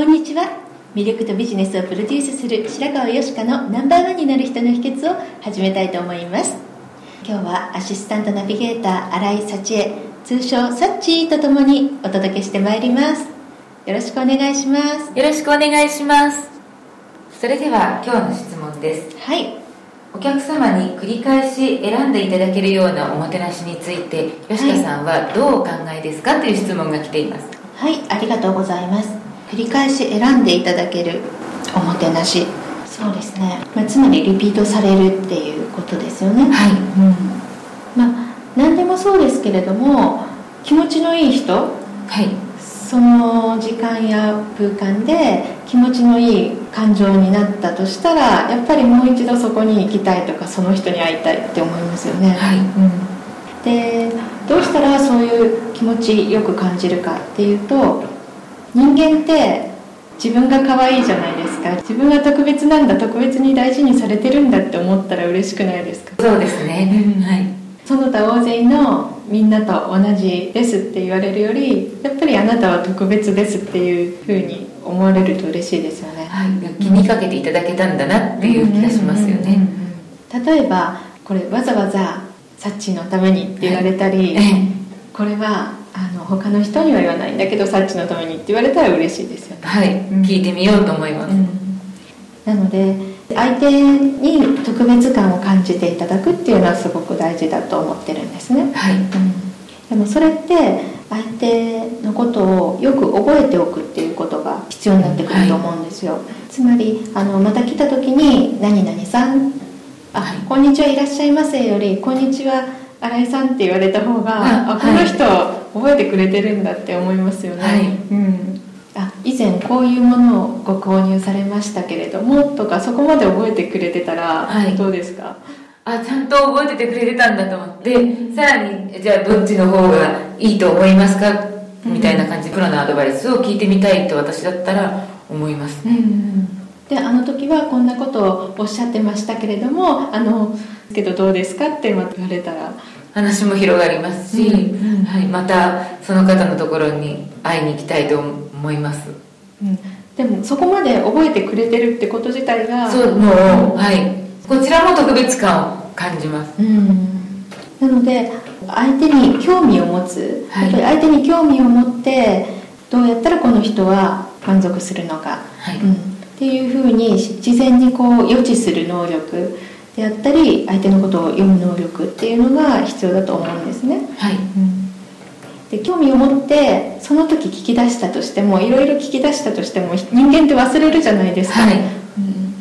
こんにちは。魅力とビジネスをプロデュースする白川よしかのナンバーワンになる人の秘訣を始めたいと思います。今日はアシスタントナビゲーター新井幸恵、通称サッチーとともにお届けしてまいります。よろしくお願いします。よろしくお願いしますそれでは今日の質問ですはい、お客様に繰り返し選んでいただけるようなおもてなしについて吉川さんはどうお考えですか？という質問が来ていますはい、ありがとうございます。繰り返し選んでいただけるおもてなし。そうですね。まあ、つまりリピートされるっていうことですよね。はいうん、まあ何でもそうですけれども気持ちのいい人はいその時間や空間で気持ちのいい感情になったとしたらやっぱりもう一度そこに行きたいとかその人に会いたいって思いますよね、はいうん、でどうしたらそういう気持ちよく感じるかっていうと人間って自分が可愛いじゃないですか。自分が特別なんだ特別に大事にされてるんだって思ったら嬉しくないですか？そうですね。はい。その他大勢のみんなと同じですって言われるよりやっぱりあなたは特別ですっていうふうに思われると嬉しいですよね、はい。気にかけていただけたんだなっていう気がしますよね。例えばこれわざわざサッチーのためにって言われたり、ええ。これは他の人には言わないんだけどサッチのためにって言われたら嬉しいですよね、はいうん。聞いてみようと思います。なので相手に特別感を感じていただくっていうのはすごく大事だと思ってるんですね、はい。でもそれって相手のことをよく覚えておくっていうことが必要になってくると思うんですよ、つまりあのまた来た時に「何々さんあ、はい。こんにちはいらっしゃいませ」より「こんにちは新井さん」って言われた方が、ああこの人覚えてくれてるんだって思いますよね、はい。うん、あ以前こういうものをご購入されましたけれどもとかそこまで覚えてくれてたらはい。どうですか、あちゃんと覚えててくれてたんだと思ってさらにじゃあどっちの方がいいと思いますか？みたいな感じでプロのアドバイスを聞いてみたいと私だったら思いますうんであの時はこんなことをおっしゃってましたけれどもあのけどどうですかってまた言われたら。話も広がりますし、うんうん。はい、またその方のところに会いに行きたいと思います。うん。でもそこまで覚えてくれてるってこと自体がそうもうはい。こちらも特別感を感じます。うん。なので相手に興味を持つ、はい。やっぱり相手に興味を持ってどうやったらこの人は満足するのか、はい。うん、っていうふうに事前にこう予知する能力であったり相手のことを読む能力っていうのが必要だと思うんですね、はい。で興味を持ってその時聞き出したとしてもいろいろ聞き出したとしても人間って忘れるじゃないですか、はい。うん。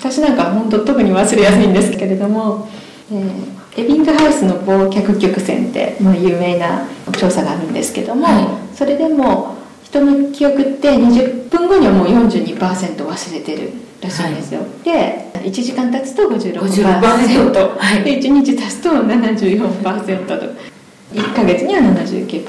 私なんかは本当特に忘れやすいんですけれども、えーエビングハウスの忘却曲線って、まあ、有名な調査があるんですけども、はそれでも人の記憶って20分後にはもう42%忘れてるらしいんですよ、で1時間経つと56% 56%はい。で1日経つと74%と。1ヶ月には79%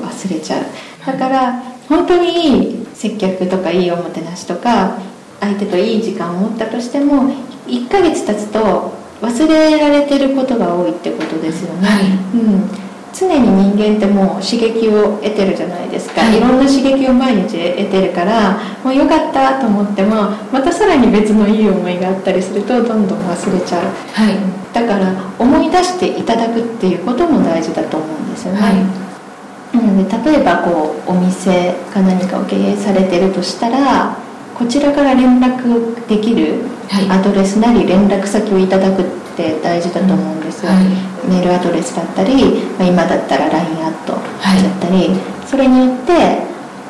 忘れちゃう。だから本当にいい接客とかいいおもてなしとか相手といい時間を持ったとしても1ヶ月経つと忘れられてることが多いってことですよね、はい。うん、常に人間ってもう刺激を得てるじゃないですか、はい。い、ろんな刺激を毎日得てるからもうよかったと思ってもまたさらに別のいい思いがあったりするとどんどん忘れちゃう。はい。だから思い出していただくっていうことも大事だと思うんですよね、はい。なので例えばこうお店か何かを経営されてるとしたらこちらから連絡できるはい。アドレスなり連絡先をいただくって大事だと思うんですよ、はいメールアドレスだったり、まあ、今だったら LINE アットだはいったり、それによって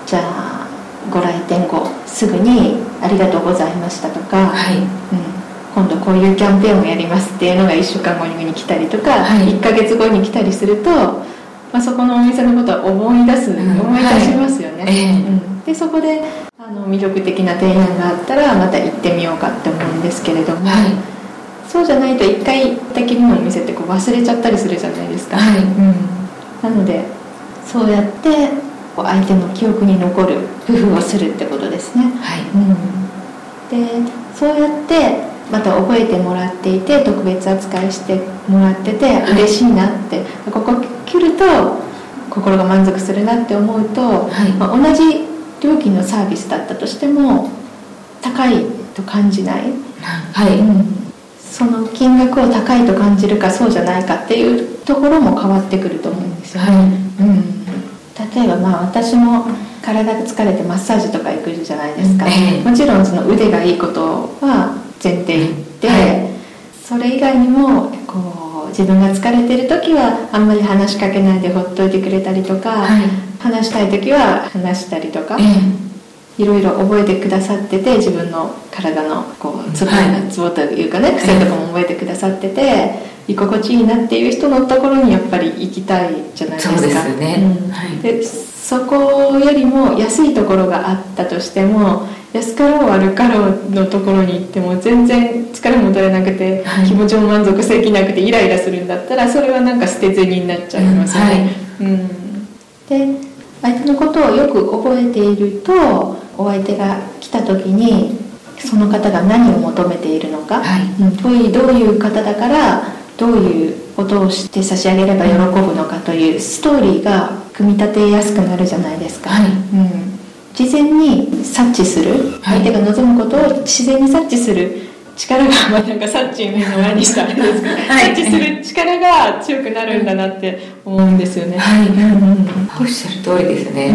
じゃあご来店後すぐに「ありがとうございました」とか、はい。うん、今度こういうキャンペーンをやりますっていうのが1週間後に来たりとか、はい。1ヶ月後に来たりすると、まあ、そこのお店のことは思い出す、うん。思い出しますよね、はい。ええ。うん、でそこであの魅力的な提案があったらまた行ってみようかって思うんですけれども、はいそうじゃないと一回行ったきりのお店ってこう忘れちゃったりするじゃないですか、はいうん、なのでそうやってこう相手の記憶に残る工夫をするってことですね。はい。うん、でそうやってまた覚えてもらっていて特別扱いしてもらっててい。嬉しいなって、ここ来ると心が満足するなって思うと、はい。まあ同じ料金のサービスだったとしても高いと感じない、はいその金額を高いと感じるかそうじゃないかっていうところも変わってくると思うんですよ。ね、はい。うん、例えばまあ私も体が疲れてマッサージとか行くじゃないですか、ええ。もちろんその腕がいいことは前提で、はい。それ以外にもこう自分が疲れてる時はあんまり話しかけないでほっといてくれたりとか、はい。話したい時は話したりとか、えいろいろ覚えてくださってて自分の体のこうツボ,、はいツボというかね癖とかも覚えてくださってて居心地いいなっていう人のところにやっぱり行きたいじゃないですか。そうですよね。うん。はい。でそこよりも安いところがあったとしても安かろう悪かろうのところに行っても全然疲れも取れなくて、はい。気持ちも満足できなくてイライラするんだったらそれはなんか捨て銭になっちゃいますよね、うん。で相手のことをよく覚えているとお相手が来た時にその方が何を求めているのか、はい。うんどういう方だからどういうことをして差し上げれば喜ぶのかというストーリーが組み立てやすくなるじゃないですか、はい。うん、事前に察知する。はい。相手が望むことを自然に察知する。力が、まあ、なんか察知の前にしたあれですけど、はい。察知する力が強くなるんだなって思うんですよね、はい。うんうんおっしゃる通りですね、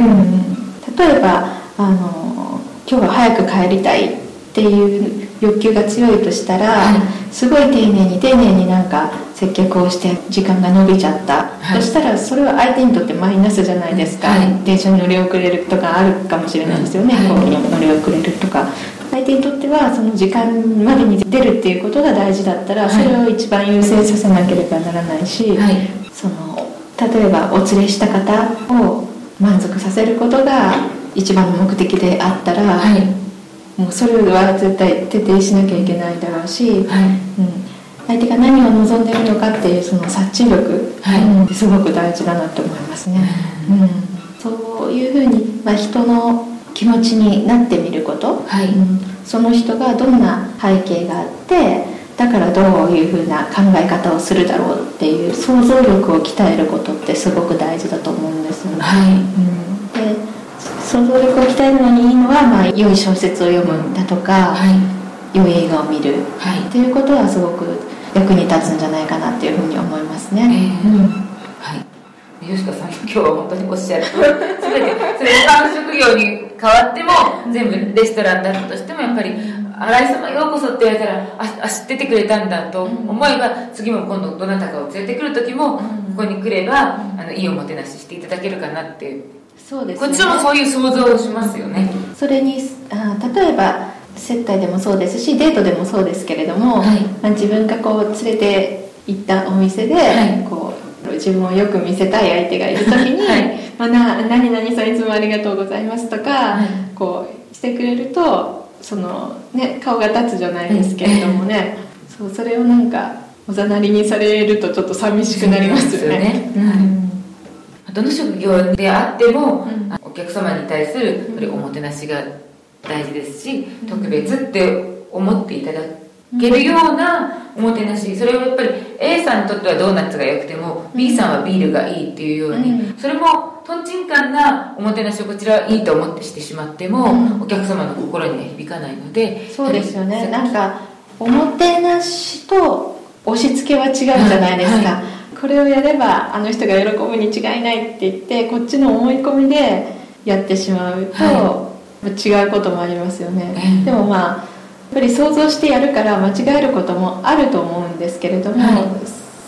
例えばあの今日は早く帰りたいっていう欲求が強いとしたら、はい。すごい丁寧に丁寧になんか接客をして時間が伸びちゃった、はい。そしたらそれは相手にとってマイナスじゃないですか、はい。電車に乗り遅れるとかあるかもしれないですよね、はい。に乗り遅れるとか。相手にとってはその時間までに出るっていうことが大事だったら、はい。それを一番優先させなければならないし、はい。その例えばお連れした方を満足させることが一番の目的であったら、はい。もうそれは絶対徹底しなきゃいけないだろうし、はい。うん、相手が何を望んでるのかっていうその察知力、はい。うんすごく大事だなと思いますね、うん。そういうふうに、まあ、人の気持ちになってみること、はい。うん。その人がどんな背景があってだからどういうふうな考え方をするだろうっていう想像力を鍛えることってすごく大事だと思うんですよね、はい。うん、で想像力を鍛えるのにいいのは、まあ、良い小説を読むんだとか、はい。良い映画を見る。はい。っていうことはすごく役に立つんじゃないかなっていうふうに思いますね、ええ。うん。はい。吉川さん今日は本当におっしゃる通り全てそれ他の職業に変わっても全部レストランだったとしてもやっぱり「新井様ようこそ」って言われたら「ああ知っててくれたんだ」と思えば次も今度どなたかを連れてくる時もここに来ればあのいいおもてなししていただけるかなってそうですね。こっちもそういう想像をしますよね。それにあ例えば接待でもそうですしデートでもそうですけれども、はい。まあ自分がこう連れて行ったお店で、はい。こう自分をよく見せたい相手がいる時に「はい。まあ、な何々さんいつもありがとうございます」とか、はい。こうしてくれるとその、ね、顔が立つじゃないですけれどもね、そうそれをなんかおざなりにされるとちょっと寂しくなりますよね。よね。うんどの職業であっても、お客様に対するおもてなしが大事ですし、特別って思っていただけるようなおもてなし。それをやっぱり A さんにとってはドーナツが良くても B さんはビールがいいっていうように、うん。それもとんちんかんなおもてなしをこちらはいいと思ってしてしまっても、うん。お客様の心には響かないのでそうですよね。なんかおもてなしと押し付けは違うじゃないですか、はいこれをやればあの人が喜ぶに違いないって言ってこっちの思い込みでやってしまうと、は違うこともありますよね、ええ。でもまあやっぱり想像してやるから間違えることもあると思うんですけれども、はい。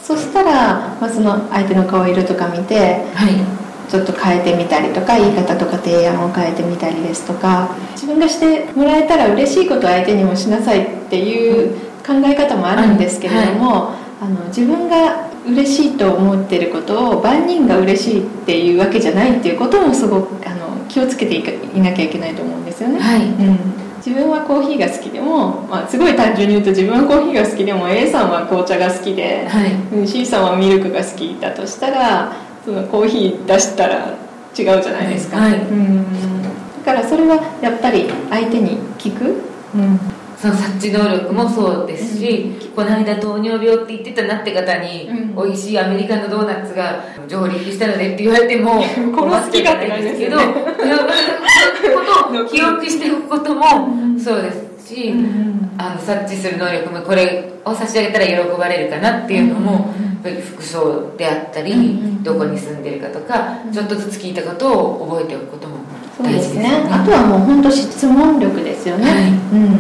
そしたら、まあ、その相手の顔色とか見てはい。ちょっと変えてみたりとか言い方とか提案を変えてみたりですとか自分がしてもらえたら嬉しいことを相手にもしなさいっていう考え方もあるんですけれども、あの自分が嬉しいと思ってることを万人が嬉しいっていうわけじゃないっていうこともすごくあの気をつけていかいなきゃいけないと思うんですよね。はい。うん。自分はコーヒーが好きでも、まあ、すごい単純に言うと自分はコーヒーが好きでも A さんは紅茶が好きで、はい。うん C さんはミルクが好きだとしたらそのコーヒー出したら違うじゃないですか、はい。うん。だからそれはやっぱり相手に聞く、うん、その察知能力もそうですし、この間糖尿病って言ってたなって方に、うん。美味しいアメリカのドーナツが上陸したのでって言われてもこの好き勝手なんですよね。困ってたんですけどことを記 憶しておくこともそうですし、あの察知する能力もこれを差し上げたら喜ばれるかなっていうのも、服装であったり、うんうんどこに住んでるかとか、ちょっとずつ聞いたことを覚えておくことも大事ですすね。ね。あとはもう本当質問力ですよね、はい。うん、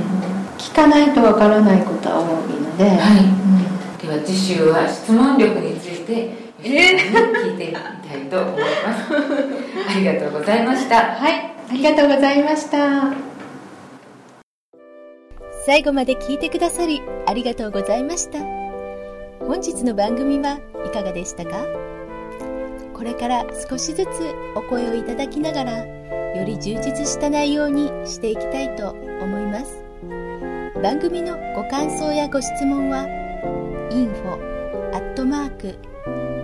聞かないとわからないことは多いので、はい。うん。では次週は質問力について聞いてみたいと思います、ありがとうございました。はい。ありがとうございました。最後まで聞いてくださりありがとうございました。本日の番組はいかがでしたか？これから少しずつお声をいただきながらより充実した内容にしていきたいと思います番組のご感想やご質問は info アットマーク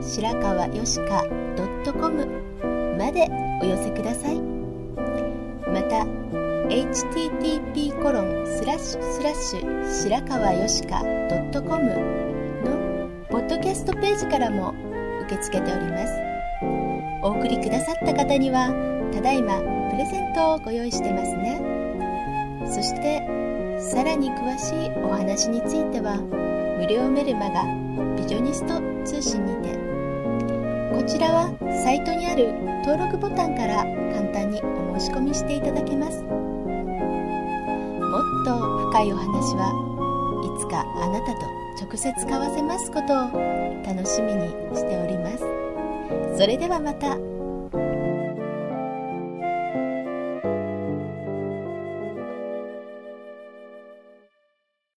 白川よしか .com までお寄せください。また http コロンスラッシュスラッシュ白川よしか .com のポッドキャストページからも受け付けております。お送りくださった方にはただいまプレゼントをご用意してますね。そしてさらに詳しいお話については無料メルマガビジョニスト通信にて。こちらはサイトにある登録ボタンから簡単にお申し込みしていただけます。もっと深いお話はいつかあなたと直接交わせますことを楽しみにしております。それではまた。